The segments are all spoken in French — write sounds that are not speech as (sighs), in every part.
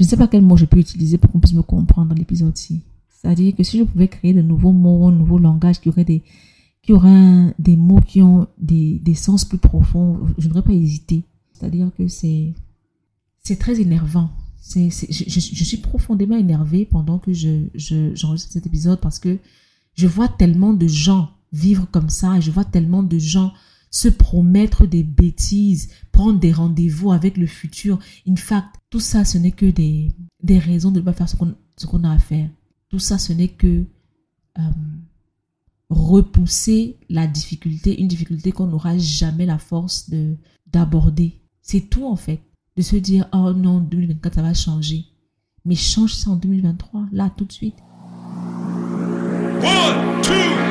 Je ne sais pas quel mot je peux utiliser pour qu'on puisse me comprendre dans l'épisode-ci. C'est-à-dire que si je pouvais créer de nouveaux mots, un nouveau langage qui aurait des, qui aurait des mots qui ont des, des sens plus profonds, je n'aurais pas hésité. C'est-à-dire que c'est, c'est très énervant. C'est, je, suis profondément énervée pendant que je, je, j'enregistre cet épisode parce que je vois tellement de gens vivre comme ça et je vois tellement de gens se promettre des bêtises, prendre des rendez-vous avec le futur. In fact, tout ça, ce n'est que des, des raisons de ne pas faire ce qu'on, a à faire. Tout ça, ce n'est que euh, repousser la difficulté, une difficulté qu'on n'aura jamais la force de, d'aborder. C'est tout en fait. De se dire, oh non, 2024, ça va changer. Mais change ça en 2023, là, tout de suite. One, two,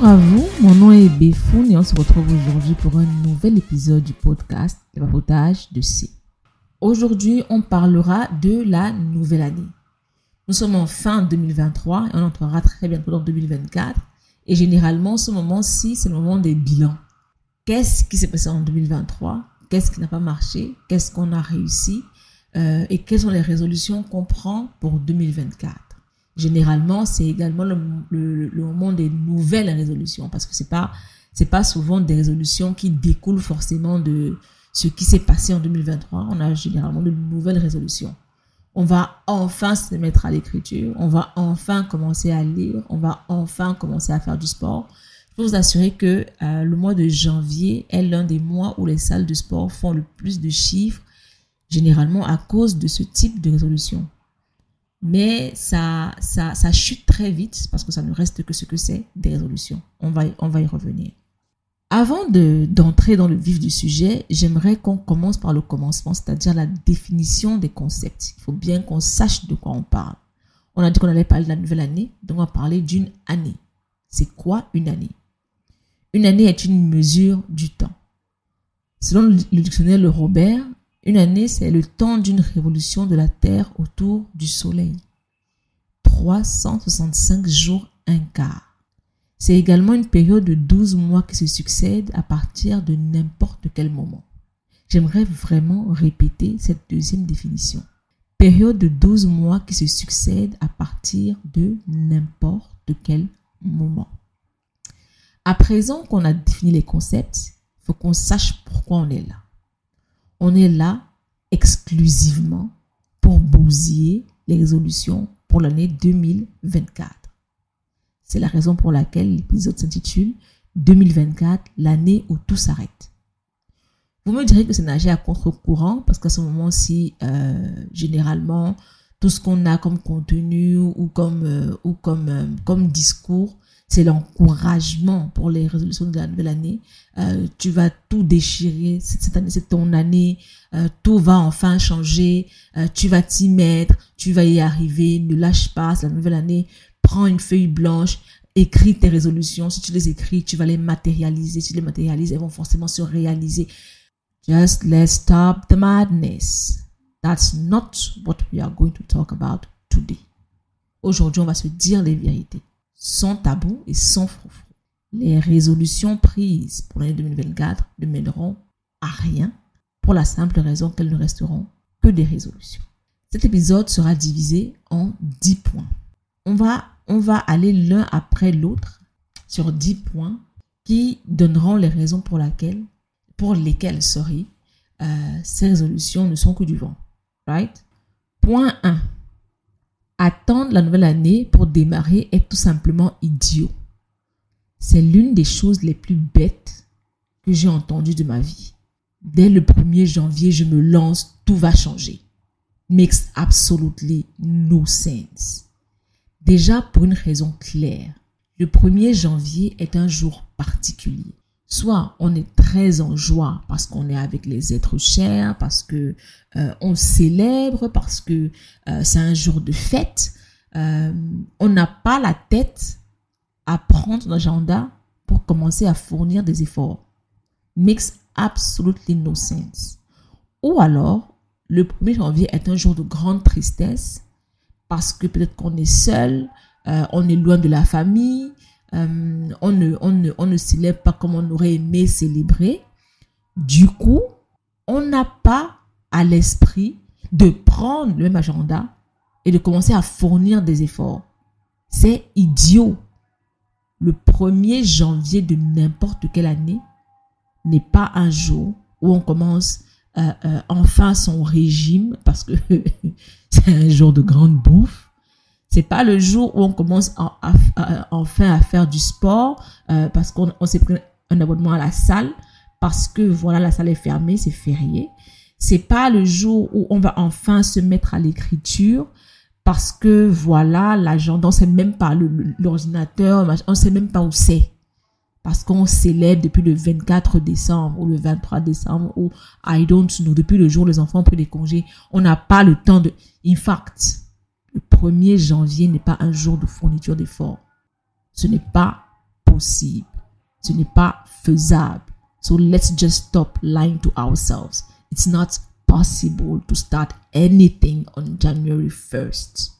Bonjour à vous, mon nom est Béfoun et on se retrouve aujourd'hui pour un nouvel épisode du podcast Le papotage de C. Aujourd'hui, on parlera de la nouvelle année. Nous sommes en fin 2023 et on entrera très bientôt dans 2024. Et généralement, ce moment-ci, c'est le moment des bilans. Qu'est-ce qui s'est passé en 2023 Qu'est-ce qui n'a pas marché? Qu'est-ce qu'on a réussi? Euh, Et quelles sont les résolutions qu'on prend pour 2024 généralement, c'est également le, moment des nouvelles résolutions parce que c'est pas c'est pas souvent des résolutions qui découlent forcément de ce qui s'est passé en 2023. On a généralement de nouvelles résolutions. On va enfin se mettre à l'écriture, on va enfin commencer à lire, on va enfin commencer à faire du sport. Je peux vous assurer que euh, le mois de janvier est l'un des mois où les salles de sport font le plus de chiffres, généralement à cause de ce type de résolution mais ça, ça, ça chute très vite parce que ça ne reste que ce que c'est des résolutions. On va, on va y revenir. Avant d'entrer dans le vif du sujet, j'aimerais qu'on commence par le commencement, c'est-à-dire la définition des concepts. Il faut bien qu'on sache de quoi on parle. On a dit qu'on allait parler de la nouvelle année, donc on va parler d'une année. C'est quoi une année? Une année est une mesure du temps. Selon le dictionnaire Le Robert, une année, c'est le temps d'une révolution de la Terre autour du Soleil. 365 jours, un quart. C'est également une période de 12 mois qui se succèdent à partir de n'importe quel moment. J'aimerais vraiment répéter cette deuxième définition. Période de 12 mois qui se succèdent à partir de n'importe quel moment. À présent qu'on a défini les concepts, il faut qu'on sache pourquoi on est là on est là exclusivement pour bousiller les résolutions pour l'année 2024. C'est la raison pour laquelle l'épisode s'intitule 2024, l'année où tout s'arrête. Vous me direz que c'est nager à contre-courant parce qu'à ce moment-ci, euh, généralement, tout ce qu'on a comme contenu ou comme, euh, euh, comme discours c'est l'encouragement pour les résolutions de la nouvelle année. Euh, tu vas tout déchirer. Cette année, c'est ton année. Euh, tout va enfin changer. Euh, tu vas t'y mettre. Tu vas y arriver. Ne lâche pas. C'est la nouvelle année. Prends une feuille blanche. Écris tes résolutions. Si tu les écris, tu vas les matérialiser. Si tu les matérialises, elles vont forcément se réaliser. Just let's stop the madness. That's not what we are going to talk about today. Aujourd'hui, on va se dire les vérités sans tabou et sans froufrou. Les résolutions prises pour l'année 2024 ne mèneront à rien pour la simple raison qu'elles ne resteront que des résolutions. Cet épisode sera divisé en 10 points. On va, on va aller l'un après l'autre sur 10 points qui donneront les raisons pour, laquelle, pour lesquelles euh, ces résolutions ne sont que du vent. Right? Point 1 Attendre la nouvelle année pour démarrer est tout simplement idiot. C'est l'une des choses les plus bêtes que j'ai entendues de ma vie. Dès le 1er janvier, je me lance, tout va changer. Makes absolutely no sense. Déjà pour une raison claire. Le 1er janvier est un jour particulier. Soit on est très en joie parce qu'on est avec les êtres chers, parce que euh, on célèbre, parce que euh, c'est un jour de fête. Euh, on n'a pas la tête à prendre son agenda pour commencer à fournir des efforts. Makes absolutely no sense. Ou alors, le 1er janvier est un jour de grande tristesse parce que peut-être qu'on est seul, on est loin de la famille, euh, on, ne, on, ne, on ne célèbre pas comme on aurait aimé célébrer. Du coup, on n'a pas à l'esprit de prendre le même agenda et de commencer à fournir des efforts. C'est idiot. Le 1er janvier de n'importe quelle année n'est pas un jour où on commence euh, euh, enfin son régime parce que (laughs) c'est un jour de grande bouffe. C'est pas le jour où on commence enfin à faire du sport euh, parce qu'on s'est pris un abonnement à la salle parce que voilà la salle est fermée, c'est férié. C'est pas le jour où on va enfin se mettre à l'écriture parce que voilà l'agenda, on sait même pas l'ordinateur, on sait même pas où c'est parce qu'on célèbre depuis le 24 décembre ou le 23 décembre ou I don't know, depuis le jour où les enfants ont pris des congés, on n'a pas le temps de... In fact, le 1er janvier n'est pas un jour de fourniture d'efforts. Ce n'est pas possible. Ce n'est pas faisable. So let's just stop lying to ourselves. It's not possible to start anything on January 1st.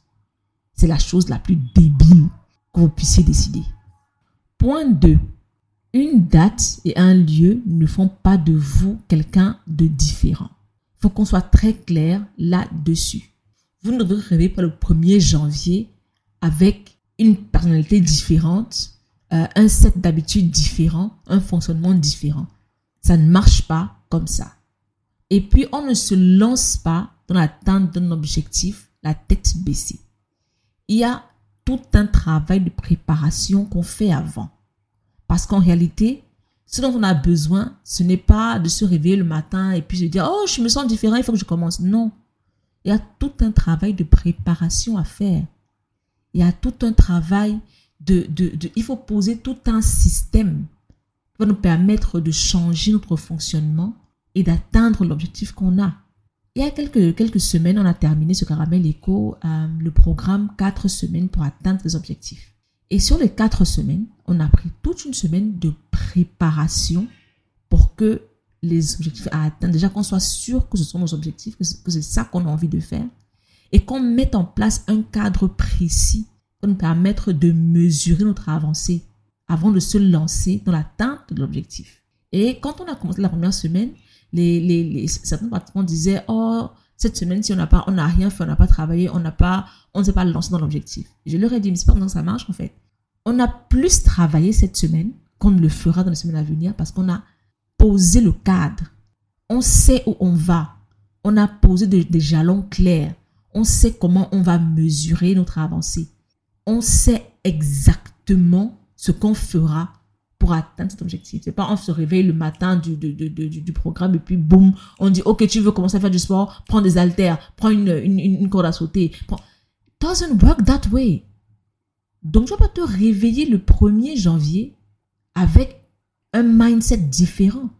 C'est la chose la plus débile que vous puissiez décider. Point 2. Une date et un lieu ne font pas de vous quelqu'un de différent. Il faut qu'on soit très clair là-dessus. Vous ne devrez rêver pas le 1er janvier avec une personnalité différente, euh, un set d'habitudes différent, un fonctionnement différent. Ça ne marche pas comme ça. Et puis, on ne se lance pas dans l'atteinte d'un objectif, la tête baissée. Il y a tout un travail de préparation qu'on fait avant. Parce qu'en réalité, ce dont on a besoin, ce n'est pas de se réveiller le matin et puis se dire, oh, je me sens différent, il faut que je commence. Non. Il y a tout un travail de préparation à faire. Il y a tout un travail de, de, il faut poser tout un système qui va nous permettre de changer notre fonctionnement et d'atteindre l'objectif qu'on a. Il y a quelques, quelques semaines, on a terminé ce caramel éco, euh, le programme 4 semaines pour atteindre les objectifs. Et sur les quatre semaines, on a pris toute une semaine de préparation pour que les objectifs à atteindre, déjà qu'on soit sûr que ce sont nos objectifs, que c'est ça qu'on a envie de faire, et qu'on mette en place un cadre précis pour nous permettre de mesurer notre avancée avant de se lancer dans l'atteinte de l'objectif. Et quand on a commencé la première semaine, les, les, certains participants disaient, oh, cette semaine, si on n'a rien fait, on n'a pas travaillé, on ne s'est pas lancé dans l'objectif. Je leur ai dit, mais c'est pas comment ça marche, en fait. On a plus travaillé cette semaine qu'on ne le fera dans les semaines à venir parce qu'on a posé le cadre. On sait où on va. On a posé des jalons clairs. On sait comment on va mesurer notre avancée. On sait exactement ce qu'on fera pour atteindre cet objectif. C'est pas on se réveille le matin du, du, du, du, programme et puis boum, on dit ok tu veux commencer à faire du sport, prends des haltères, prends une, une, une, corde à sauter. Prends... Doesn't work that way. Donc tu vas pas te réveiller le 1er janvier avec un mindset différent.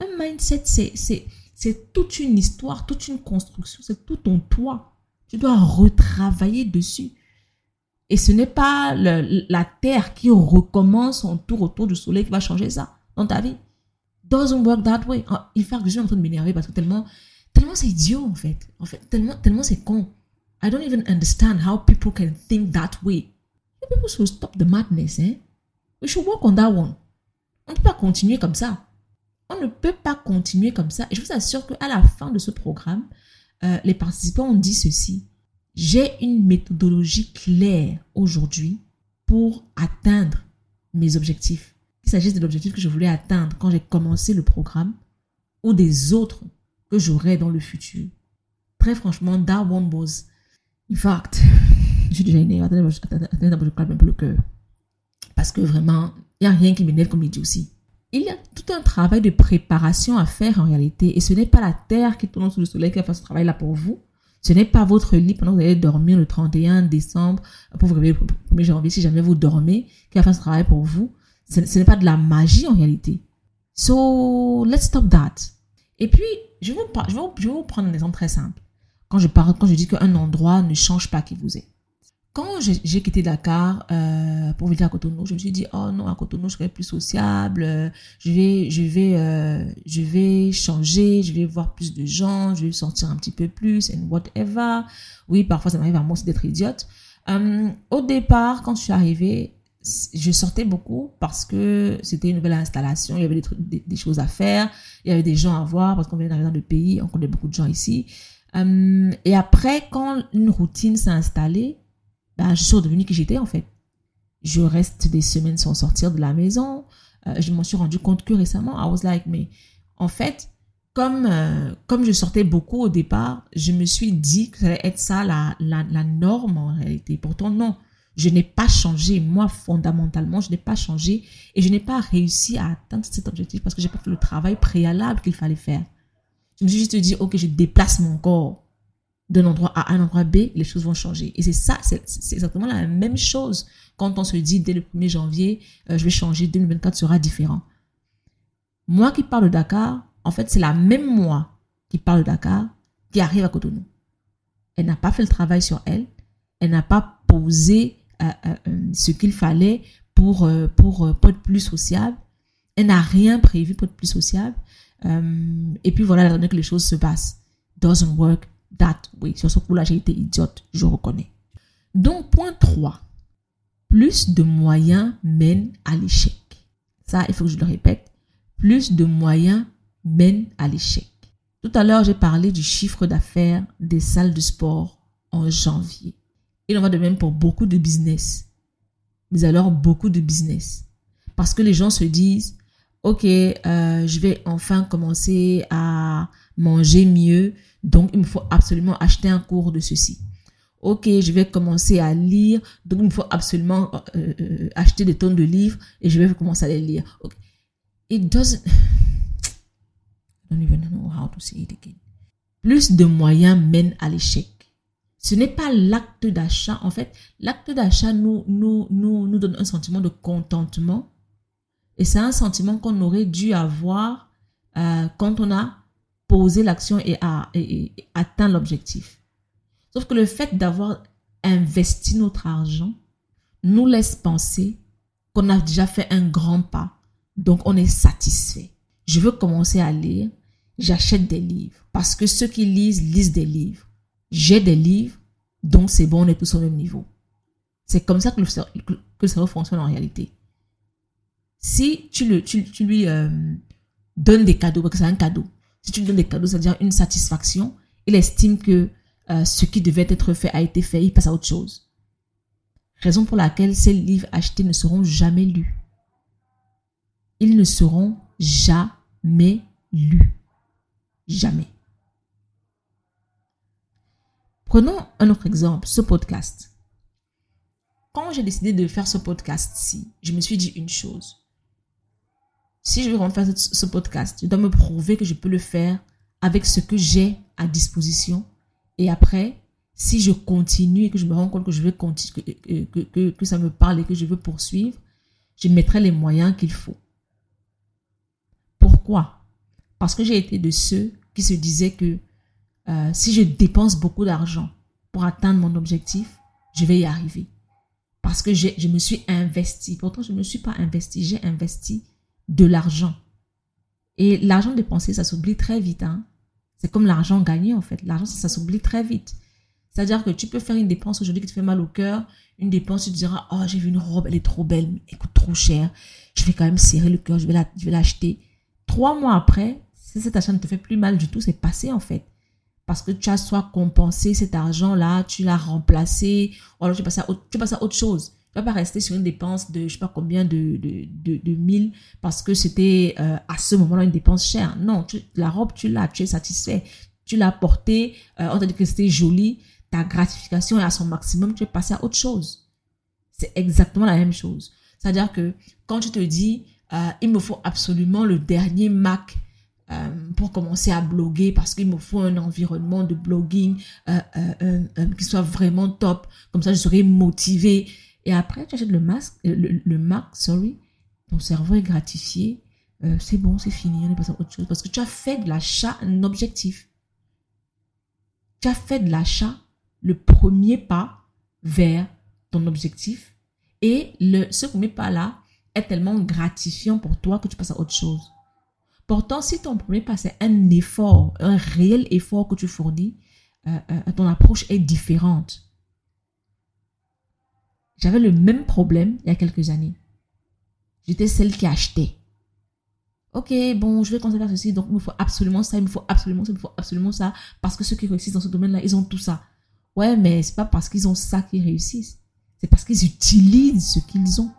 Un mindset c'est, toute une histoire, toute une construction, c'est tout ton toit. Tu dois retravailler dessus. Et ce n'est pas la Terre qui recommence son tour autour du Soleil qui va changer ça dans ta vie. Doesn't work that way. Il faut que je suis en train de m'énerver parce que tellement, tellement c'est idiot en fait. En fait, tellement, tellement c'est con. I don't even understand how people can think that way. People should stop the madness, hein. We should work on that one. On ne peut pas continuer comme ça. On ne peut pas continuer comme ça. Et je vous assure qu'à la fin de ce programme, euh, les participants ont dit ceci. J'ai une méthodologie claire aujourd'hui pour atteindre mes objectifs. Qu'il s'agisse de l'objectif que je voulais atteindre quand j'ai commencé le programme ou des autres que j'aurai dans le futur. Très franchement, that one was, in fact, (laughs) je suis déjà énervée. Attendez, je calme un peu le cœur. Parce que vraiment, il n'y a rien qui m'énerve comme il dit aussi. Il y a tout un travail de préparation à faire en réalité. Et ce n'est pas la terre qui tourne sous le soleil qui va faire ce travail-là pour vous. Ce n'est pas votre lit pendant que vous allez dormir le 31 décembre pour vous réveiller le 1er janvier si jamais vous dormez qui va faire ce travail pour vous. Ce, n'est pas de la magie en réalité. So, let's stop that. Et puis, je vais vous, je vais vous, prendre un exemple très simple. Quand je parle, quand je dis qu'un endroit ne change pas qui vous êtes. Quand j'ai quitté Dakar euh, pour venir à Cotonou, je me suis dit oh non à Cotonou je serai plus sociable, euh, je vais je vais euh, je vais changer, je vais voir plus de gens, je vais sortir un petit peu plus and whatever. Oui parfois ça m'arrive à moi aussi d'être idiote. au départ quand je suis arrivée, je sortais beaucoup parce que c'était une nouvelle installation, il y avait des, trucs, des, choses à faire, il y avait des gens à voir parce qu'on venait d'arriver dans pays, on connaît beaucoup de gens ici. et après quand une routine s'est installée ben, je suis redevenue qui j'étais en fait. Je reste des semaines sans sortir de la maison. Euh, je m'en suis rendu compte que récemment. I was like, mais en fait, comme, euh, comme je sortais beaucoup au départ, je me suis dit que ça allait être ça la, la, la norme en réalité. Pourtant, non. Je n'ai pas changé. Moi, fondamentalement, je n'ai pas changé et je n'ai pas réussi à atteindre cet objectif parce que j'ai pas fait le travail préalable qu'il fallait faire. Je me suis juste dit, ok, je déplace mon corps d'un endroit A à un endroit B, les choses vont changer. Et c'est ça, c'est exactement la même chose quand on se dit dès le 1er janvier, euh, je vais changer, 2024 sera différent. Moi qui parle de Dakar, en fait, c'est la même moi qui parle de Dakar qui arrive à Cotonou. Elle n'a pas fait le travail sur elle, elle n'a pas posé euh, euh, ce qu'il fallait pour, pour, être plus sociable, elle n'a rien prévu pour être plus sociable. et puis voilà, la que les choses se passent. Doesn't work, that way. Sur ce coup-là, j'ai été idiote, je reconnais. Donc, point 3. Plus de moyens mènent à l'échec. Ça, il faut que je le répète. Plus de moyens mènent à l'échec. Tout à l'heure, j'ai parlé du chiffre d'affaires des salles de sport en janvier. Il en va de même pour beaucoup de business. Mais alors, beaucoup de business. Parce que les gens se disent, OK, euh, je vais enfin commencer à manger mieux, donc, il me faut absolument acheter un cours de ceci. Ok, je vais commencer à lire. Donc, il me faut absolument euh, euh, acheter des tonnes de livres et je vais commencer à les lire. Okay. It doesn't. (sighs) I don't even know how. Plus de moyens mènent à l'échec. Ce n'est pas l'acte d'achat. En fait, l'acte d'achat nous, nous, nous, nous donne un sentiment de contentement. Et c'est un sentiment qu'on aurait dû avoir euh, quand on a poser l'action et, à, atteindre l'objectif. Sauf que le fait d'avoir investi notre argent nous laisse penser qu'on a déjà fait un grand pas. Donc, on est satisfait. Je veux commencer à lire. J'achète des livres. Parce que ceux qui lisent, lisent des livres. J'ai des livres. Donc, c'est bon, on est tous au même niveau. C'est comme ça que le, fonctionne en réalité. Si tu, lui euh, donnes des cadeaux, parce que c'est un cadeau, si tu lui donnes des cadeaux, c'est-à-dire une satisfaction, il estime que euh, ce qui devait être fait a été fait, il passe à autre chose. Raison pour laquelle ces livres achetés ne seront jamais lus. Ils ne seront jamais lus. Jamais. Prenons un autre exemple, ce podcast. Quand j'ai décidé de faire ce podcast-ci, je me suis dit une chose si je veux faire ce podcast, je dois me prouver que je peux le faire avec ce que j'ai à disposition. Et après, si je continue et que je me rends compte que je veux continuer, que, que, ça me parle et que je veux poursuivre, je mettrai les moyens qu'il faut. Pourquoi? Parce que j'ai été de ceux qui se disaient que euh, si je dépense beaucoup d'argent pour atteindre mon objectif, je vais y arriver. Parce que je me suis investi. Pourtant, je ne me suis pas investi. J'ai investi de l'argent. Et l'argent dépensé, ça s'oublie très vite. Hein. C'est comme l'argent gagné, en fait. L'argent, ça, s'oublie très vite. C'est-à-dire que tu peux faire une dépense aujourd'hui qui te fait mal au cœur. Une dépense, tu te diras, oh, j'ai vu une robe, elle est trop belle, mais elle coûte trop cher. Je vais quand même serrer le cœur, je vais, l'acheter. Trois mois après, si cet achat ne te fait plus mal du tout, c'est passé, en fait. Parce que tu as soit compensé cet argent-là, tu l'as remplacé, ou alors tu passes à tu passes à autre chose. Tu vas pas rester sur une dépense de je sais pas combien de, de, parce que c'était euh, à ce moment-là une dépense chère. Non, la robe, tu l'as, tu es satisfait. Tu l'as portée, euh, on t'a dit que c'était joli. Ta gratification est à son maximum, tu es passé à autre chose. C'est exactement la même chose. C'est-à-dire que quand tu te dis, euh, il me faut absolument le dernier Mac pour commencer à bloguer parce qu'il me faut un environnement de blogging qui soit vraiment top. Comme ça, je serai motivée. Et après, tu achètes le masque, le, le Mac, sorry, ton cerveau est gratifié. Euh, c'est bon, c'est fini, on est passé à autre chose. Parce que tu as fait de l'achat un objectif. Tu as fait de l'achat le premier pas vers ton objectif et le, ce premier pas là est tellement gratifiant pour toi que tu passes à autre chose. Pourtant, si ton premier pas c'est un effort, un réel effort que tu fournis, euh, euh, ton approche est différente. J'avais le même problème il y a quelques années. J'étais celle qui achetait. Ok, bon, je vais faire ceci, donc il me faut absolument ça, il me faut absolument ça, il me faut absolument ça, parce que ceux qui réussissent dans ce domaine-là, ils ont tout ça. Ouais, mais c'est pas parce qu'ils ont ça qu'ils réussissent. C'est parce qu'ils utilisent ce qu'ils ont.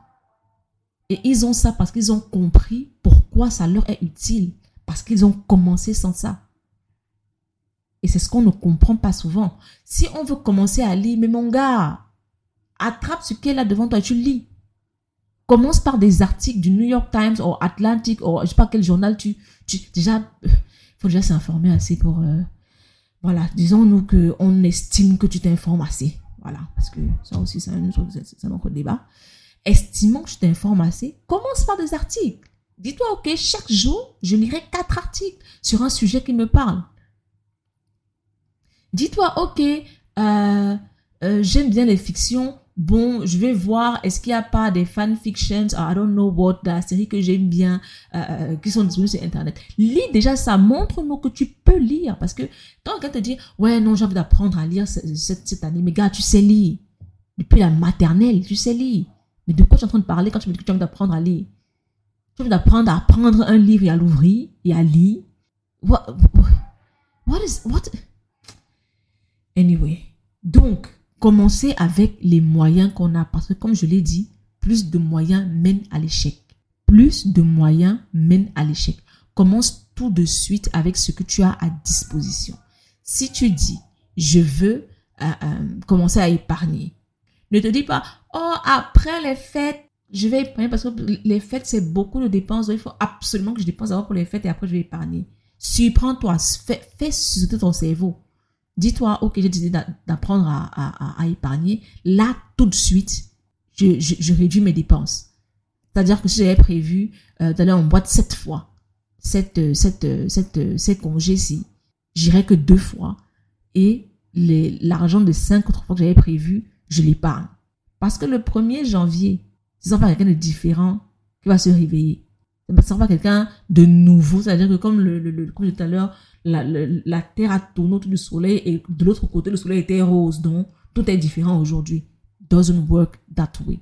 Et ils ont ça parce qu'ils ont compris pourquoi ça leur est utile. Parce qu'ils ont commencé sans ça. Et c'est ce qu'on ne comprend pas souvent. Si on veut commencer à lire, mais mon gars, attrape ce est là devant toi tu lis. Commence par des articles du New York Times ou Atlantic ou je sais pas quel journal tu, tu déjà, il faut déjà s'informer assez pour, euh, voilà, disons-nous qu'on estime que tu t'informes assez. Voilà, parce que ça aussi, c'est un, un autre débat. Estimons que tu t'informes assez, commence par des articles. Dis-toi, ok, chaque jour, je lirai quatre articles sur un sujet qui me parle. Dis-toi, ok, euh, euh, j'aime bien les fictions. Bon, je vais voir, est-ce qu'il n'y a pas des fanfictions, I don't know what, la série que j'aime bien, euh, qui sont disponibles sur Internet. Lis déjà ça, montre-nous que tu peux lire. Parce que quand quelqu'un te dit, ouais, non, j'ai envie d'apprendre à lire cette, cette, année, mais gars, tu sais lire. Depuis la maternelle, tu sais lire. Mais de quoi tu es en train de parler quand tu me dis que tu as envie d'apprendre à lire? Tu as envie d'apprendre à prendre un livre et à l'ouvrir et à lire? What, what is, what? Anyway, donc, commencez avec les moyens qu'on a. Parce que comme je l'ai dit, plus de moyens mènent à l'échec. Plus de moyens mènent à l'échec. Commence tout de suite avec ce que tu as à disposition. Si tu dis, je veux euh, euh, commencer à épargner, ne te dis pas, oh, après les fêtes, je vais épargner parce que les fêtes, c'est beaucoup de dépenses. il faut absolument que je dépense d'abord pour les fêtes et après, je vais épargner. Surprends-toi, fais, fais ton cerveau. Dis-toi, ok, j'ai décidé d'apprendre à, épargner. Là, tout de suite, je, réduis mes dépenses. C'est-à-dire que si j'avais prévu euh, d'aller en boîte sept fois, cette, cette, cette, ces congés-ci, j'irai que deux fois. Et l'argent de cinq autres fois que j'avais prévu, je l'épargne. Parce que le 1er janvier, ce sera pas quelqu'un de différent qui va se réveiller. Sera pas quelqu'un de nouveau. C'est-à-dire que comme le, le, le, tout à l'heure, la, la, Terre a tourné autour du Soleil et de l'autre côté, le Soleil était rose. Donc, tout est différent aujourd'hui. Doesn't work that way.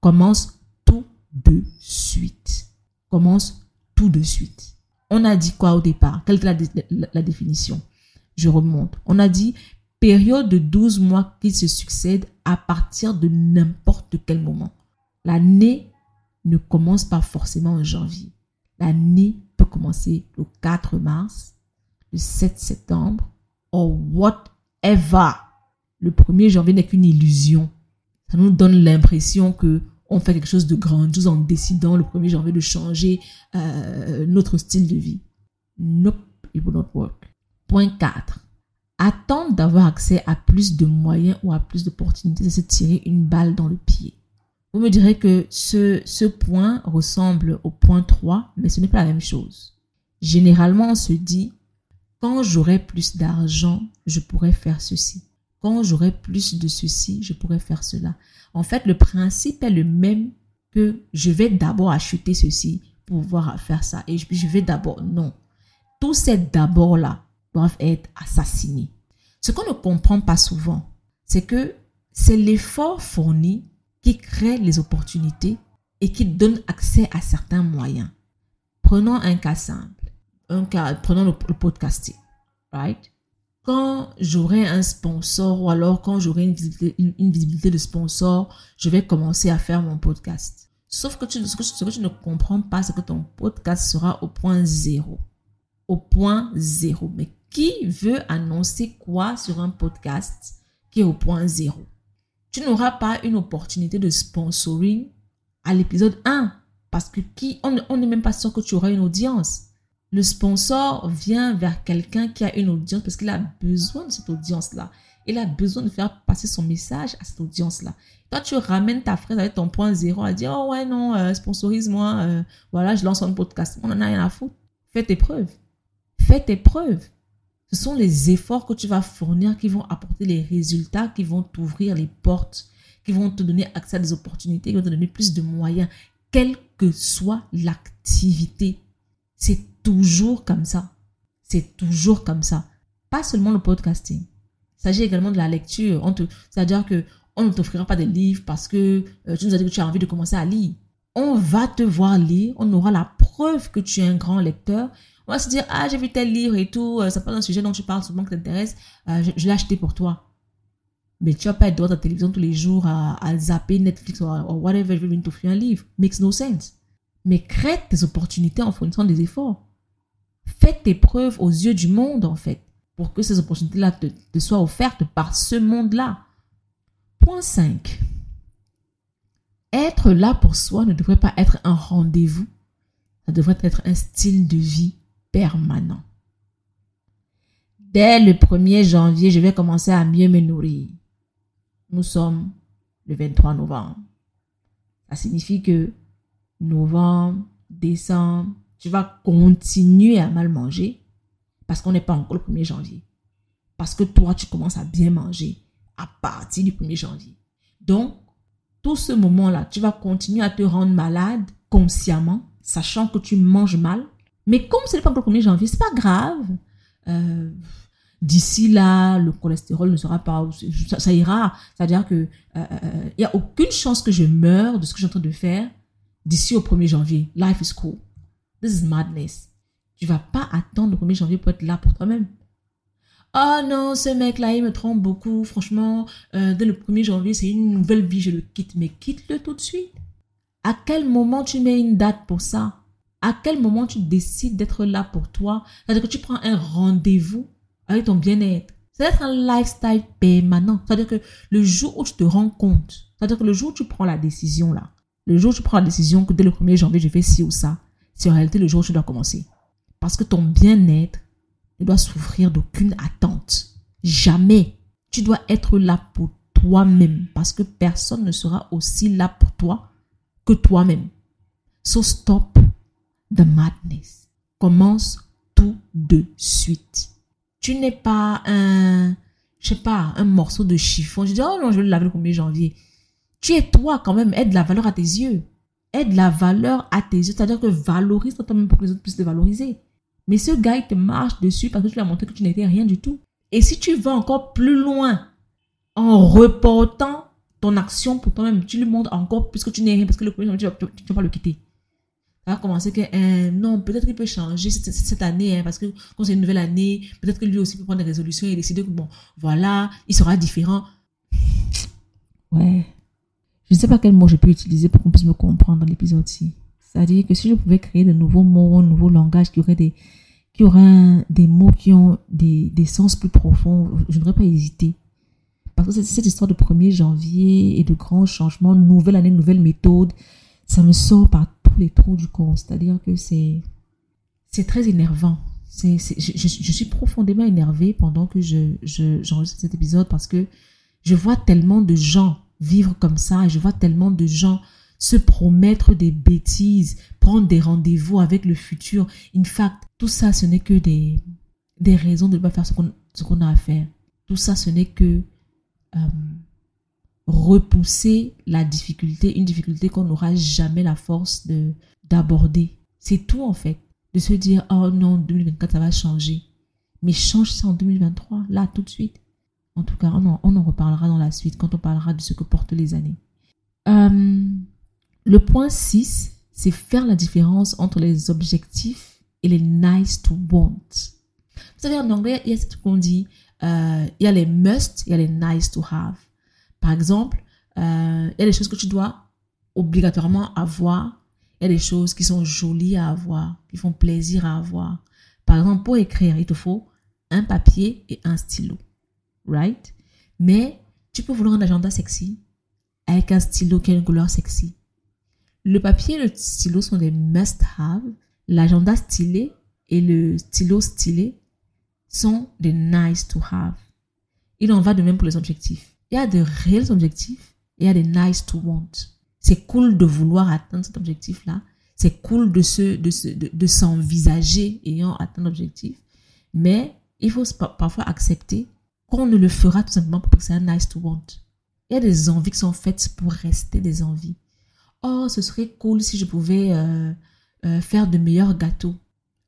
Commence tout de suite. Commence tout de suite. On a dit quoi au départ? Quelle est la, la, définition? Je remonte. On a dit période de 12 mois qui se succèdent à partir de n'importe quel moment. L'année ne commence pas forcément en janvier. L'année peut commencer le 4 mars, le 7 septembre, ou whatever. Le 1er janvier n'est qu'une illusion. Ça nous donne l'impression que on fait quelque chose de grandiose en décidant le 1er janvier de changer euh, notre style de vie. Nope, it will not work. Point 4. Attendre d'avoir accès à plus de moyens ou à plus d'opportunités, c'est tirer une balle dans le pied. Vous me direz que ce, ce point ressemble au point 3, mais ce n'est pas la même chose. Généralement, on se dit, quand j'aurai plus d'argent, je pourrai faire ceci. Quand j'aurai plus de ceci, je pourrai faire cela. En fait, le principe est le même que je vais d'abord acheter ceci pour pouvoir faire ça. Et je vais d'abord, non. Tous ces d'abord-là doivent être assassinés. Ce qu'on ne comprend pas souvent, c'est que c'est l'effort fourni qui crée les opportunités et qui donne accès à certains moyens. Prenons un cas simple. Un prenons le, podcasting. Right? Quand j'aurai un sponsor ou alors quand j'aurai une visibilité, de sponsor, je vais commencer à faire mon podcast. Sauf que, ce, que, ce tu ne comprends pas, c'est que ton podcast sera au point zéro. Au point zéro. Mais qui veut annoncer quoi sur un podcast qui est au point zéro? Tu n'auras pas une opportunité de sponsoring à l'épisode 1 parce que qui on n'est même pas sûr que tu auras une audience. Le sponsor vient vers quelqu'un qui a une audience parce qu'il a besoin de cette audience-là. Il a besoin de faire passer son message à cette audience-là. Toi, tu ramènes ta fraise avec ton point zéro à dire, oh ouais, non, euh, sponsorise-moi, euh, voilà, je lance un podcast. On en a rien à foutre. Fais tes preuves. Fais tes preuves. Ce sont les efforts que tu vas fournir qui vont apporter les résultats, qui vont t'ouvrir les portes, qui vont te donner accès à des opportunités, qui vont te donner plus de moyens, quelle que soit l'activité. C'est toujours comme ça. C'est toujours comme ça. Pas seulement le podcasting. Il s'agit également de la lecture. C'est-à-dire que on ne t'offrira pas des livres parce que euh, tu nous as dit que tu as envie de commencer à lire. On va te voir lire, on aura la preuve que tu es un grand lecteur. On va se dire, ah, j'ai vu tel livre et tout, euh, ça pas un sujet dont tu parles souvent qui t'intéresse, euh, je, l'ai acheté pour toi. Mais tu vas pas être devant ta télévision tous les jours à, zapper Netflix ou, whatever, je vais t'offrir un livre. Makes no sense. Mais crée tes opportunités en fournissant des efforts. Fais tes preuves aux yeux du monde, en fait, pour que ces opportunités-là te soient offertes par ce monde-là. Point 5. Être là pour soi ne devrait pas être un rendez-vous, ça devrait être un style de vie permanent. Dès le 1er janvier, je vais commencer à mieux me nourrir. Nous sommes le 23 novembre. Ça signifie que novembre, décembre, tu vas continuer à mal manger parce qu'on n'est pas encore le 1er janvier. Parce que toi, tu commences à bien manger à partir du 1er janvier. Donc, tout ce moment-là, tu vas continuer à te rendre malade consciemment, sachant que tu manges mal. Mais comme ce n'est pas le 1er janvier, c'est pas grave. Euh, d'ici là, le cholestérol ne sera pas, ça, ira. C'est-à-dire que il euh, euh, y a aucune chance que je meure de ce que j'ai en train de faire d'ici au 1er janvier. Life is cool. Madness. Tu vas pas attendre le 1er janvier pour être là pour toi-même. Oh non, ce mec-là, il me trompe beaucoup. Franchement, euh, dès le 1er janvier, c'est une nouvelle vie, je le quitte. Mais quitte-le tout de suite. À quel moment tu mets une date pour ça? À quel moment tu décides d'être là pour toi? C'est-à-dire que tu prends un rendez-vous avec ton bien-être. C'est être un lifestyle permanent. C'est-à-dire que le jour où tu te rends compte, c'est-à-dire que le jour où tu prends la décision là, le jour où tu prends la décision que dès le 1er janvier, je fais ci ou ça, c'est en réalité le jour où tu dois commencer. Parce que ton bien-être ne dois souffrir d'aucune attente. Jamais. Tu dois être là pour toi-même parce que personne ne sera aussi là pour toi que toi-même. So stop the madness. Commence tout de suite. Tu n'es pas un, je sais pas, un morceau de chiffon. Je dis, oh non, je vais le laver le 1er janvier. Tu es toi quand même. Aide la valeur à tes yeux. Aide la valeur à tes yeux. C'est-à-dire que valorise toi-même pour que les autres puissent te valoriser. Mais ce gars, il te marche dessus parce que tu lui as montré que tu n'étais rien du tout. Et si tu vas encore plus loin en reportant ton action pour toi-même, tu lui montres encore plus que tu n'es rien parce que le premier tu ne vas, pas le quitter. Ça va commencer que hein, non, peut-être qu'il peut changer cette, année hein, parce que quand c'est une nouvelle année, peut-être que lui aussi peut prendre des résolutions et décider que bon, voilà, il sera différent. Ouais. Je ne sais pas quel mot je peux utiliser pour qu'on puisse me comprendre dans l'épisode-ci. C'est-à-dire que si je pouvais créer de nouveaux mots, un nouveau langage qui aurait des, qui des mots qui ont des, des sens plus profonds, je n'aurais pas hésité. Parce que cette histoire de 1er janvier et de grands changements, nouvelle année, nouvelle méthode, ça me sort par tous les trous du corps. C'est-à-dire que c'est, c'est très énervant. Je, suis profondément énervée pendant que je, je, j'enregistre cet épisode parce que je vois tellement de gens vivre comme ça et je vois tellement de gens se promettre des bêtises, prendre des rendez-vous avec le futur. In fact, tout ça, ce n'est que des, des raisons de ne pas faire ce qu'on a à faire. Tout ça, ce n'est que euh, repousser la difficulté, une difficulté qu'on n'aura jamais la force de d'aborder. C'est tout en fait. De se dire, oh non, 2024, ça va changer. Mais change ça en 2023, là, tout de suite. En tout cas, on en, reparlera dans la suite quand on parlera de ce que portent les années. Euh, le point 6, c'est faire la différence entre les objectifs et les nice to want. Vous savez, en anglais, il y a ce qu'on dit, euh, il y a les must, il y a les nice to have. Par exemple, euh, il y a des choses que tu dois obligatoirement avoir. Il y a des choses qui sont jolies à avoir, qui font plaisir à avoir. Par exemple, pour écrire, il te faut un papier et un stylo. Right? Mais tu peux vouloir un agenda sexy avec un stylo qui a une couleur sexy. Le papier et le stylo sont des must-have. L'agenda stylé et le stylo stylé sont des nice-to-have. Il en va de même pour les objectifs. Il y a de réels objectifs et il y a des nice-to-want. C'est cool de vouloir atteindre cet objectif-là. C'est cool de se, de, de, s'envisager ayant atteint l'objectif. Mais il faut parfois accepter qu'on ne le fera tout simplement parce que c'est un nice to want. Il y a des envies qui sont faites pour rester des envies. Oh, ce serait cool si je pouvais euh, euh, faire de meilleurs gâteaux.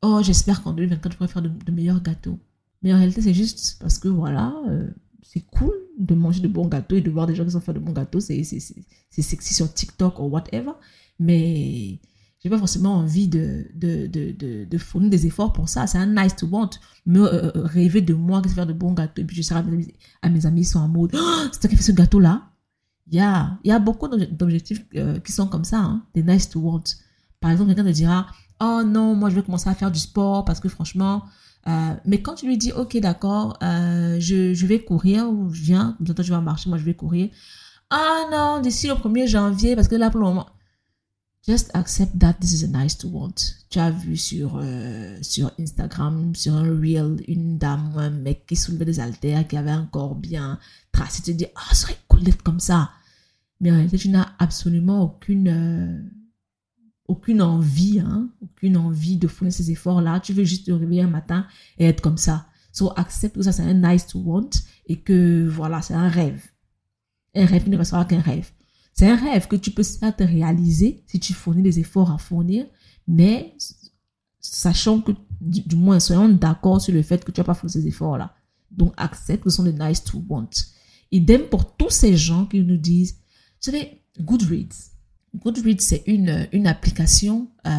Oh, j'espère qu'en 2024, je pourrais faire de, meilleurs gâteaux. Mais en réalité, c'est juste parce que voilà, euh, c'est cool de manger de bons gâteaux et de voir des gens qui sont faire de bons gâteaux. C'est sexy sur TikTok ou whatever. Mais j'ai pas forcément envie de, de, de, de, fournir des efforts pour ça. C'est un nice to want. Me euh, euh, rêver de moi sais faire de bons gâteaux. Et puis je serai à mes amis, ils sont en mode, oh, c'est toi qui fais ce gâteau-là? Il y a, beaucoup d'objectifs euh, qui sont comme ça, hein, des nice to want. Par exemple, quelqu'un te dira, oh non, moi je vais commencer à faire du sport parce que franchement, mais quand tu lui dis, ok, d'accord, je, je vais courir ou je viens, toi je vais marcher, moi je vais courir. Ah non, d'ici le 1er janvier, parce que là pour le moment, Just accept that this is a nice to want. Tu as vu sur, euh, sur Instagram, sur un reel, une dame ou un mec qui soulevait des haltères, qui avait un corps bien tracé. Tu te dis, ah, oh, ça serait cool d'être comme ça. Mais en réalité, tu n'as absolument aucune, euh, aucune envie, hein, aucune envie de fournir ces efforts-là. Tu veux juste te réveiller un matin et être comme ça. So, accepte que ça, c'est un nice to want et que voilà, c'est un rêve. Un rêve qui ne restera qu'un rêve. C'est un rêve que tu peux te réaliser si tu fournis des efforts à fournir, mais sachant que, du, moins, soyons d'accord sur le fait que tu n'as pas fourni ces efforts-là. Donc, accepte que ce sont des nice to want. Idem pour tous ces gens qui nous disent, vous savez, Goodreads. Goodreads, c'est une, une application, euh,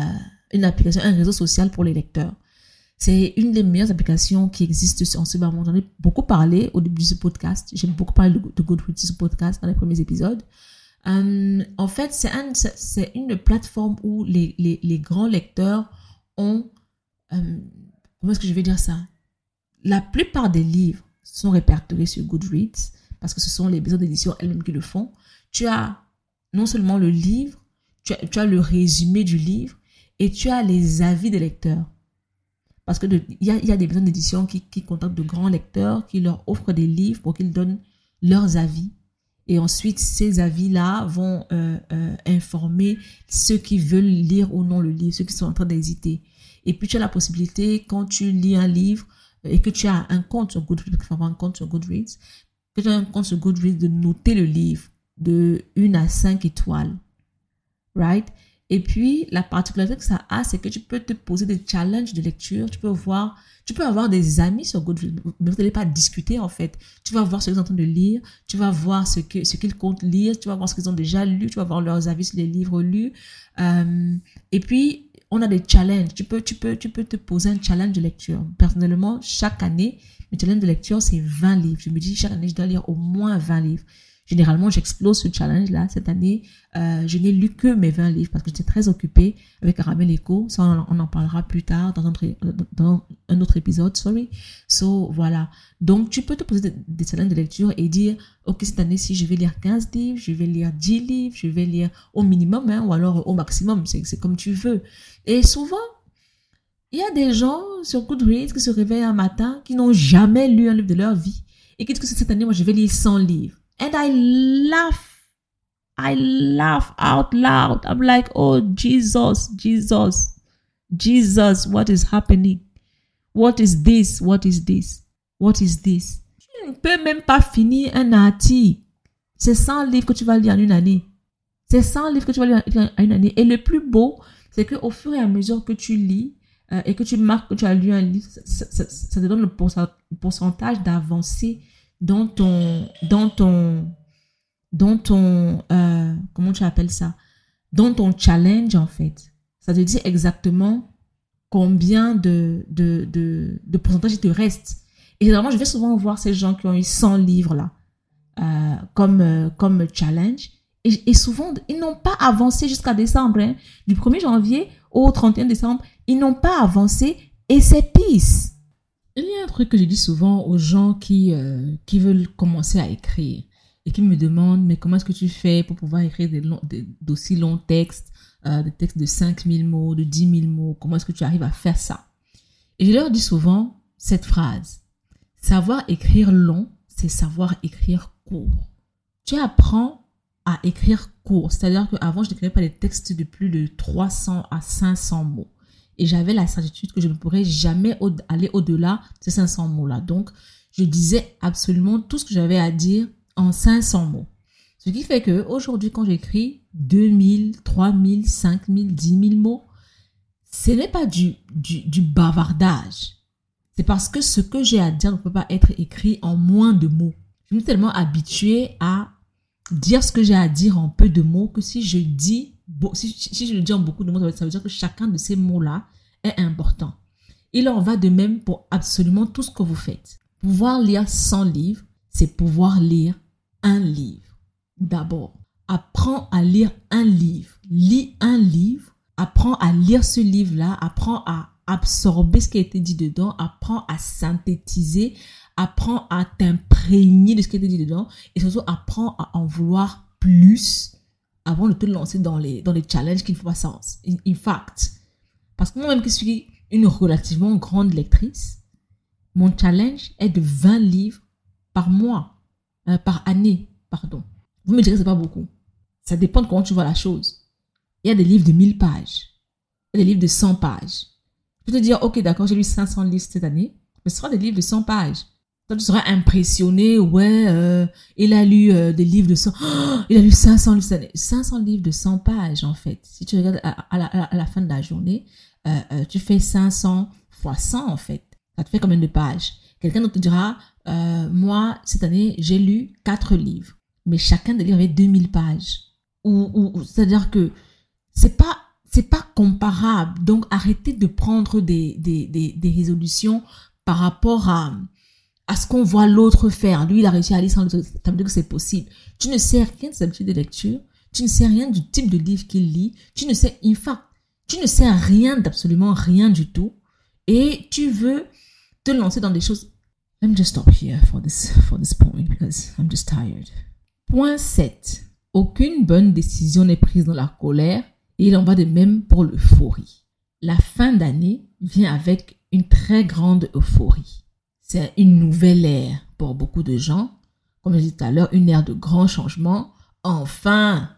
une application, un réseau social pour les lecteurs. C'est une des meilleures applications qui existent en ce moment. J'en ai beaucoup parlé au début de ce podcast. J'ai beaucoup parlé de Goodreads, ce podcast, dans les premiers épisodes. Euh, en fait, c'est un, une plateforme où les, grands lecteurs ont... Euh, comment est-ce que je vais dire ça? La plupart des livres sont répertoriés sur Goodreads parce que ce sont les maisons d'édition elles-mêmes qui le font. Tu as non seulement le livre, tu as, le résumé du livre et tu as les avis des lecteurs. Parce que il y a, y a, des maisons d'édition qui, qui contactent de grands lecteurs, qui leur offrent des livres pour qu'ils donnent leurs avis. Et ensuite, ces avis-là vont euh, euh, informer ceux qui veulent lire ou non le livre, ceux qui sont en train d'hésiter. Et puis, tu as la possibilité, quand tu lis un livre et que tu as un compte sur Goodreads, un compte sur Goodreads, que tu as un compte sur Goodreads, de noter le livre de 1 à 5 étoiles. Right? Et puis, la particularité que ça a, c'est que tu peux te poser des challenges de lecture. Tu peux voir, tu peux avoir des amis sur Goodreads, mais vous n'allez pas discuter en fait. Tu vas voir ce qu'ils sont en train de lire, tu vas voir ce que ce qu'ils comptent lire, tu vas voir ce qu'ils ont déjà lu, tu vas voir leurs avis sur les livres lus. Euh, et puis, on a des challenges. Tu peux, tu peux, tu peux te poser un challenge de lecture. Personnellement, chaque année, le challenge de lecture, c'est 20 livres. Je me dis, chaque année, je dois lire au moins 20 livres. Généralement, j'explose ce challenge-là. Cette année, euh, je n'ai lu que mes 20 livres parce que j'étais très occupée avec Caramel Echo. Ça, on, en parlera plus tard dans, dans un autre épisode, sorry. So, voilà. Donc, tu peux te poser des, challenges de lecture et dire, OK, cette année-ci, je vais lire 15 livres, je vais lire 10 livres, je vais lire au minimum, hein, ou alors au maximum. C'est comme tu veux. Et souvent, il y a des gens sur Goodreads qui se réveillent un matin, qui n'ont jamais lu un livre de leur vie et qui disent que cette année, moi, je vais lire 100 livres. And I laugh. I laugh out loud. I'm like, oh, Jesus, Jesus, Jesus, what is happening? What is this? What is this? What is this? Tu ne peux même pas finir un article. C'est 100 livres que tu vas lire en une année. C'est 100 livres que tu vas lire en une année. Et le plus beau, c'est qu'au fur et à mesure que tu lis euh, et que tu marques que tu as lu un livre, ça, ça, ça te donne le pourcentage d'avancée dans ton, dans ton, dans ton, euh, comment tu appelles ça, dans ton challenge en fait. Ça te dit exactement combien de, de, de, de pourcentage il te reste. Et généralement, je vais souvent voir ces gens qui ont eu 100 livres là, euh, comme, euh, comme challenge. Et, souvent, ils n'ont pas avancé jusqu'à décembre. Hein. Du 1er janvier au 31 décembre, ils n'ont pas avancé et c'est pisse. Il y a un truc que je dis souvent aux gens qui, euh, qui veulent commencer à écrire et qui me demandent, mais comment est-ce que tu fais pour pouvoir écrire d'aussi longs textes, euh, des textes de 5000 mots, de 10 000 mots, comment est-ce que tu arrives à faire ça? Et je leur dis souvent cette phrase, savoir écrire long, c'est savoir écrire court. Tu apprends à écrire court, c'est-à-dire qu'avant, je n'écrivais pas des textes de plus de 300 à 500 mots et j'avais la certitude que je ne pourrais jamais aller au-delà de ces 500 mots-là. Donc, je disais absolument tout ce que j'avais à dire en 500 mots. Ce qui fait que aujourd'hui, quand j'écris 2000, 3000, 5000, 10 000 mots, ce n'est pas du, du, du bavardage. C'est parce que ce que j'ai à dire ne peut pas être écrit en moins de mots. Je suis tellement habituée à dire ce que j'ai à dire en peu de mots que si je dis, si, si je le dis en beaucoup de mots, ça veut dire que chacun de ces mots-là est important. Il en va de même pour absolument tout ce que vous faites. Pouvoir lire 100 livres, c'est pouvoir lire un livre. D'abord, apprends à lire un livre. Lis un livre, apprends à lire ce livre-là, apprends à absorber ce qui a été dit dedans, apprends à synthétiser, apprends à t'imprégner de ce qui a été dit dedans et surtout apprends à en vouloir plus avant de te lancer dans les, dans les challenges qui ne font pas sens. In, fact, parce que moi-même qui suis une relativement grande lectrice, mon challenge est de 20 livres par mois, euh, par année, pardon. Vous me direz que c'est pas beaucoup. Ça dépend de comment tu vois la chose. Il y a des livres de 1000 pages. Il y a des livres de 100 pages. Je peux te dire, ok, d'accord, j'ai lu 500 livres cette année, mais ce sera des livres de 100 pages. Tu seras impressionné, ouais, euh, il a lu euh, des livres de 100, (gasps) il a lu 500 livres cette année. 500 livres de 100 pages, en fait. Si tu regardes à, la, fin de la journée, euh, tu fais 500 fois 100, en fait. Ça te fait combien de pages? Quelqu'un te dira, moi, cette année, j'ai lu 4 livres, mais chacun des livres avait 2000 pages. Ou, ou c'est-à-dire que c'est pas c'est pas comparable. Donc, arrêtez de prendre des, des, des, résolutions par rapport à, à ce qu'on voit l'autre faire. Lui, il a réussi à lire sans ça veut dire que c'est possible. Tu ne sais rien de habitudes de lecture. Tu ne sais rien du type de livre qu'il lit. Tu ne sais, in fact, tu ne sais rien d'absolument rien du tout. Et tu veux te lancer dans des choses. Let me just stop here for this, for this point because I'm just tired. Point 7. Aucune bonne décision n'est prise dans la colère et il en va de même pour l'euphorie. La fin d'année vient avec une très grande euphorie. C'est une nouvelle ère pour beaucoup de gens. Comme je disais tout à l'heure, une ère de grands changements. Enfin,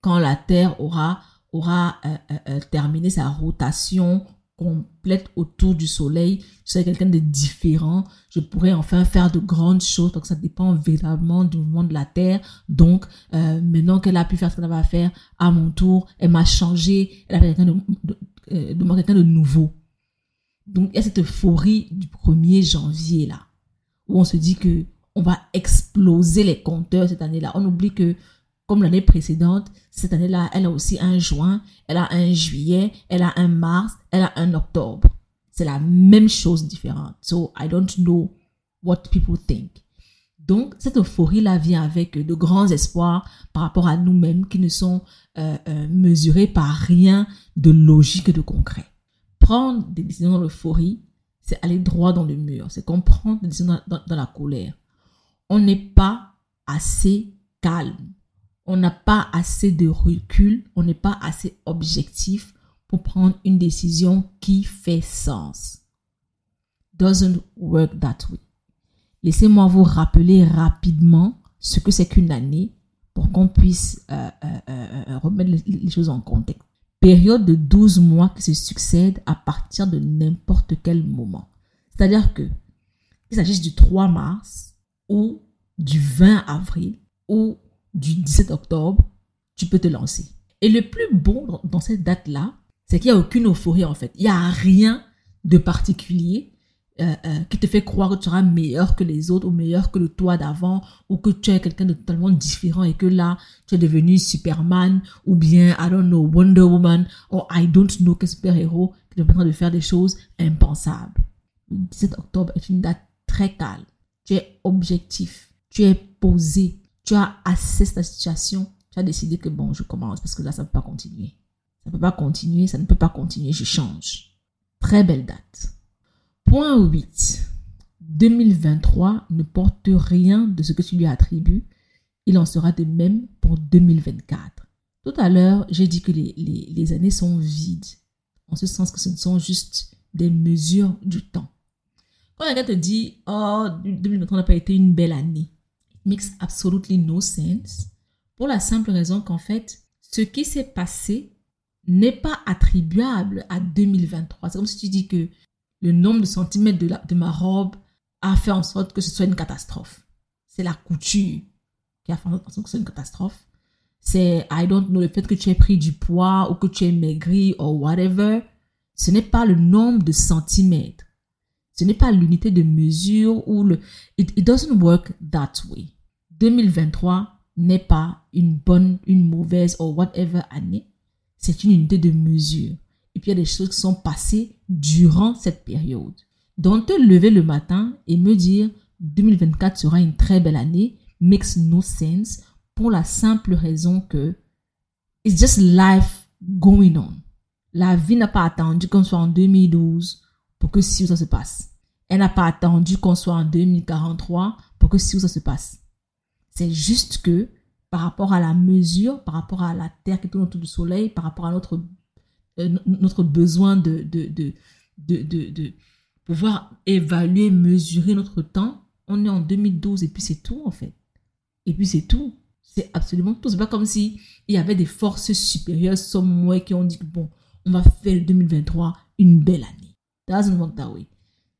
quand la Terre aura, aura euh, euh, euh, terminé sa rotation complète autour du soleil. Je serai quelqu'un de différent. Je pourrais enfin faire de grandes choses. Donc, ça dépend véritablement du mouvement de la Terre. Donc, maintenant qu'elle a pu faire ce qu'elle avait à faire, à mon tour, elle m'a changé. Elle a fait de, de, quelqu'un de nouveau. Donc, il y a cette euphorie du 1er janvier, là, où on se dit que on va exploser les compteurs cette année-là. On oublie que comme l'année précédente, cette année-là, elle a aussi un juin, elle a un juillet, elle a un mars, elle a un octobre. C'est la même chose différente. So, I don't know what people think. Donc, cette euphorie-là vient avec de grands espoirs par rapport à nous-mêmes qui ne sont euh, euh, mesurés par rien de logique de concret. Prendre des décisions dans l'euphorie, c'est aller droit dans le mur. C'est comprendre des décisions dans la colère. On n'est pas assez calme on n'a pas assez de recul, on n'est pas assez objectif pour prendre une décision qui fait sens. Doesn't work that way. Laissez-moi vous rappeler rapidement ce que c'est qu'une année pour qu'on puisse euh, euh, euh, remettre les, choses en contexte. Période de 12 mois qui se succèdent à partir de n'importe quel moment. C'est-à-dire que, il s'agisse du 3 mars ou du 20 avril ou du 17 octobre, tu peux te lancer. Et le plus bon dans cette date-là, c'est qu'il n'y a aucune euphorie en fait. Il n'y a rien de particulier euh, euh, qui te fait croire que tu seras meilleur que les autres ou meilleur que le toi d'avant ou que tu es quelqu'un de totalement différent et que là, tu es devenu Superman ou bien, I don't know, Wonder Woman ou I don't know quel super-héros qui te train de faire des choses impensables. Le 17 octobre est une date très calme. Tu es objectif. Tu es posé tu as assisté ta situation, tu as décidé que bon, je commence parce que là, ça ne peut pas continuer. Ça ne peut pas continuer, ça ne peut pas continuer, je change. Très belle date. Point 8. 2023 ne porte rien de ce que tu lui attribues. Il en sera de même pour 2024. Tout à l'heure, j'ai dit que les, années sont vides, en ce sens que ce ne sont juste des mesures du temps. Quand quelqu'un te dit, oh, 2023 n'a pas été une belle année, makes absolutely no sense pour la simple raison qu'en fait, ce qui s'est passé n'est pas attribuable à 2023. C'est comme si tu dis que le nombre de centimètres de, de ma robe a fait en sorte que ce soit une catastrophe. C'est la couture qui a fait en sorte que c'est une catastrophe. C'est, I don't know, le fait que tu aies pris du poids ou que tu aies maigri ou whatever. Ce n'est pas le nombre de centimètres. Ce n'est pas l'unité de mesure ou le... It, it doesn't work that way. 2023 n'est pas une bonne, une mauvaise ou whatever année. C'est une unité de mesure. Et puis il y a des choses qui sont passées durant cette période. Donc te lever le matin et me dire 2024 sera une très belle année makes no sense pour la simple raison que it's just life going on. La vie n'a pas attendu qu'on soit en 2012 pour que si ça se passe. Elle n'a pas attendu qu'on soit en 2043 pour que si ça se passe. C'est juste que par rapport à la mesure, par rapport à la Terre qui tourne autour du Soleil, par rapport à notre, euh, notre besoin de, de, de, de, pouvoir évaluer, mesurer notre temps, on est en 2012 et puis c'est tout en fait. Et puis c'est tout. C'est absolument tout. C'est pas comme si il y avait des forces supérieures, somewhere, qui ont dit que bon, on va faire 2023 une belle année. Doesn't work that way.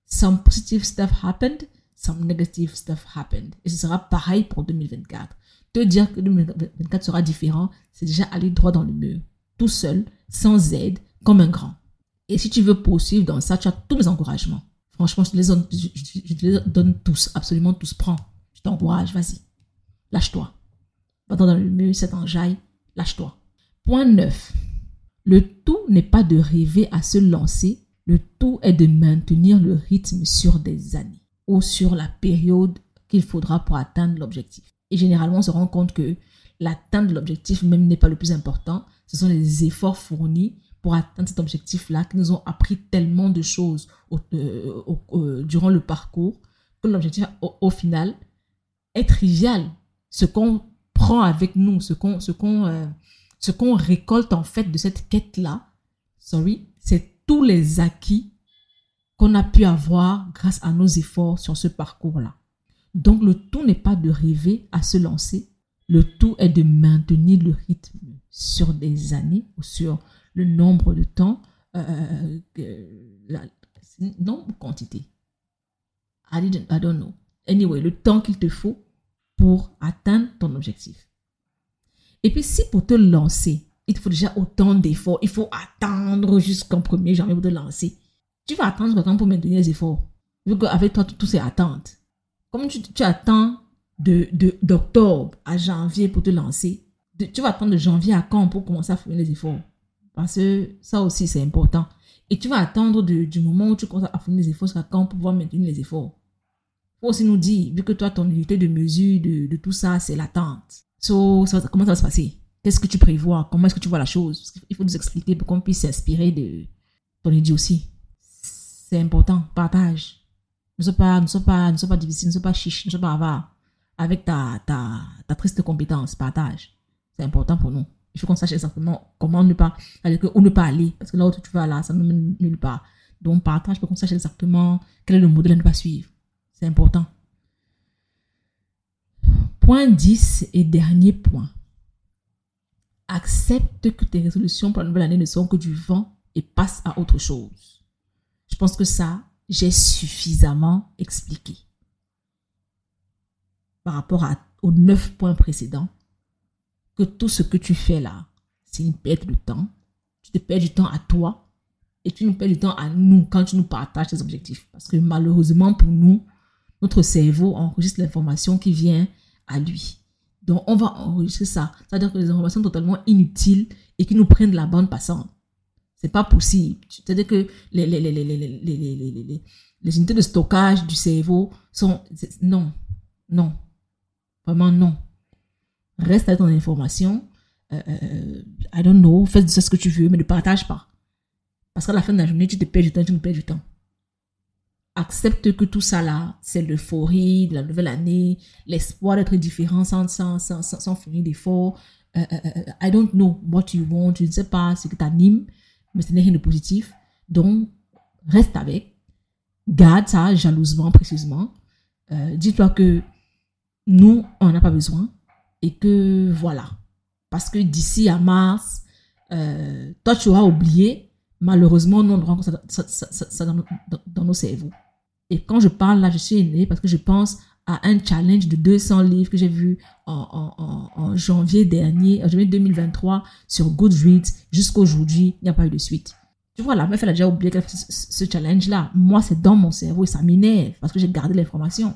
Some positive stuff happened, some negative stuff happened. Et ce sera pareil pour 2024. Te dire que 2024 sera différent, c'est déjà aller droit dans le mur. Tout seul, sans aide, comme un grand. Et si tu veux poursuivre dans ça, tu as tous mes encouragements. Franchement, je te les donne, tous, absolument tous. Prends. Je t'encourage, vas-y. Lâche-toi. Va dans le mur, cette enjaille, lâche-toi. Point 9. Le tout n'est pas de rêver à se lancer, le tout est de maintenir le rythme sur des années ou sur la période qu'il faudra pour atteindre l'objectif. Et généralement, on se rend compte que l'atteinte de l'objectif même n'est pas le plus important. Ce sont les efforts fournis pour atteindre cet objectif-là qui nous ont appris tellement de choses euh, euh, durant le parcours que l'objectif, au, final, est trivial. Ce qu'on prend avec nous, euh, ce qu'on récolte en fait de cette quête-là, sorry, c'est tous les acquis qu'on a pu avoir grâce à nos efforts sur ce parcours-là. Donc le tout n'est pas de rêver à se lancer, le tout est de maintenir le rythme sur des années ou sur le nombre de temps, euh, nombre quantité. I, didn't, I don't know. Anyway, le temps qu'il te faut pour atteindre ton objectif. Et puis, si pour te lancer, il te faut déjà autant d'efforts, il faut attendre jusqu'en 1er janvier pour te lancer. Tu vas attendre quelqu'un pour maintenir les efforts. Vu qu'avec toi, tout c'est attente. Comme tu, attends d'octobre de, d'octobre à janvier pour te lancer, tu vas attendre de janvier à quand pour commencer à faire les efforts? Parce que ça aussi, c'est important. Et tu vas attendre du moment où tu commences à fournir les efforts jusqu'à quand pour pouvoir maintenir les efforts? Il faut aussi nous dire, vu que toi, ton unité de mesure de, tout ça, c'est l'attente. So, comment ça va se passer? Qu'est-ce que tu prévois? Comment est-ce que tu vois la chose? Il faut nous expliquer pour qu'on puisse s'inspirer de ton idée aussi. C'est important. Partage. Ne sois pas, ne sois pas, ne sois pas difficile, ne sois pas chiche, ne sois pas avare. Avec ta, ta, ta triste compétence, partage. C'est important pour nous il faut qu'on sache exactement comment ne pas, où ne pas aller. Parce que là où tu vas là, ça ne mène nulle part. Donc, partage pour qu'on sache exactement quel est le modèle à ne pas suivre. C'est important. Point 10 et dernier point. Accepte que tes résolutions pour la nouvelle année ne sont que du vent et passe à autre chose. Je pense que ça, j'ai suffisamment expliqué. Par rapport aux neuf points précédents, que tout ce que tu fais là, c'est une perte de temps. Tu te perds du temps à toi et tu nous perds du temps à nous quand tu nous partages tes objectifs. Parce que malheureusement pour nous, notre cerveau enregistre l'information qui vient à lui. Donc on va enregistrer ça. C'est-à-dire que les informations totalement inutiles et qui nous prennent la bande passante. C'est pas possible. C'est-à-dire que les, les, les, les unités de stockage du cerveau sont... Non, non, vraiment non reste à ton information. Euh, euh, I don't know, fais de ça ce que tu veux, mais ne partage pas. Parce qu'à la fin de la journée, tu te perds du temps, tu nous perds du temps. Accepte que tout ça là, c'est l'euphorie de la nouvelle année, l'espoir d'être différent sans, sans, sans, sans, d'efforts. Euh, I don't know what you want, je ne sais pas ce qui t'anime, mais ce n'est rien de positif. Donc, reste avec. Garde ça jalousement, précisément. Dis-toi que nous, on n'a pas besoin et que voilà. Parce que d'ici à mars, euh, toi tu auras oublié, malheureusement, nous on rencontre ça, ça, dans, nos cerveaux. Et quand je parle là, je suis énervée parce que je pense à un challenge de 200 livres que j'ai vu en, janvier dernier, en janvier 2023 sur Goodreads jusqu'aujourd'hui, il n'y a pas eu de suite. Tu vois, la meuf, elle a déjà oublié ce challenge-là. Moi, c'est dans mon cerveau et ça m'énerve parce que j'ai gardé l'information.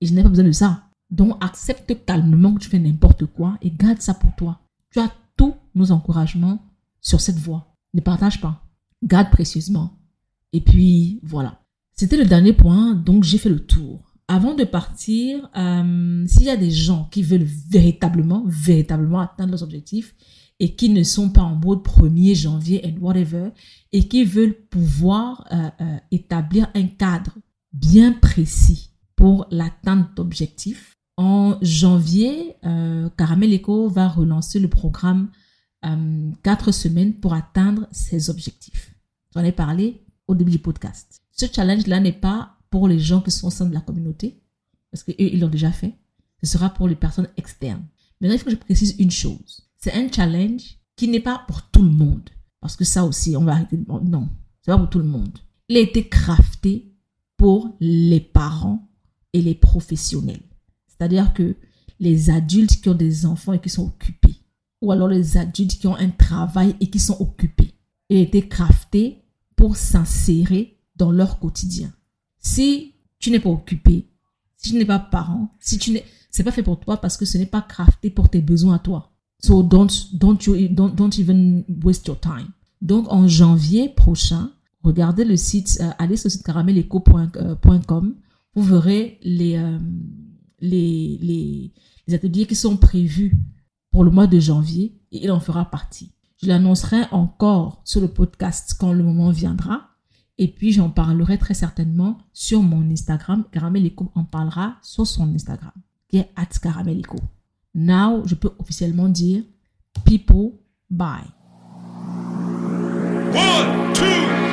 Et je n'ai pas besoin de ça. Donc, accepte calmement que tu fais n'importe quoi et garde ça pour toi. Tu as tous nos encouragements sur cette voie. Ne partage pas. Garde précieusement. Et puis, voilà. C'était le dernier point, donc j'ai fait le tour. Avant de partir, euh, s'il y a des gens qui veulent véritablement, véritablement atteindre leurs objectifs et qui ne sont pas en mode 1er janvier and whatever, et qui veulent pouvoir euh, euh, établir un cadre bien précis pour l'atteinte d'objectifs, en janvier, Caramel Eco va relancer le programme 4 semaines pour atteindre ses objectifs. J'en ai parlé au début du podcast. Ce challenge-là n'est pas pour les gens qui sont au sein de la communauté, parce qu'eux, ils l'ont déjà fait. Ce sera pour les personnes externes. Maintenant, il faut que je précise une chose. C'est un challenge qui n'est pas pour tout le monde. Parce que ça aussi, on va arrêter. Non, c'est pas pour tout le monde. Il a été crafté pour les parents et les professionnels. C'est-à-dire que les adultes qui ont des enfants et qui sont occupés, ou alors les adultes qui ont un travail et qui sont occupés. A été crafté pour s'insérer dans leur quotidien. Si tu n'es pas occupé, si tu n'es pas parent, si tu n'es, c'est pas fait pour toi parce que ce n'est pas crafté pour tes besoins à toi. So don't, don't, you, don't, don't even waste your time. Donc en janvier prochain, regardez le site, euh, allez sur le site carameleco.com, euh, vous verrez les, euh, les, les, ateliers qui sont prévus pour le mois de janvier et il en fera partie. Je l'annoncerai encore sur le podcast quand le moment viendra. Et puis, j'en parlerai très certainement sur mon Instagram. Caramelico en parlera sur son Instagram, qui est at Caramelico. Now, je peux officiellement dire people, bye. One, two,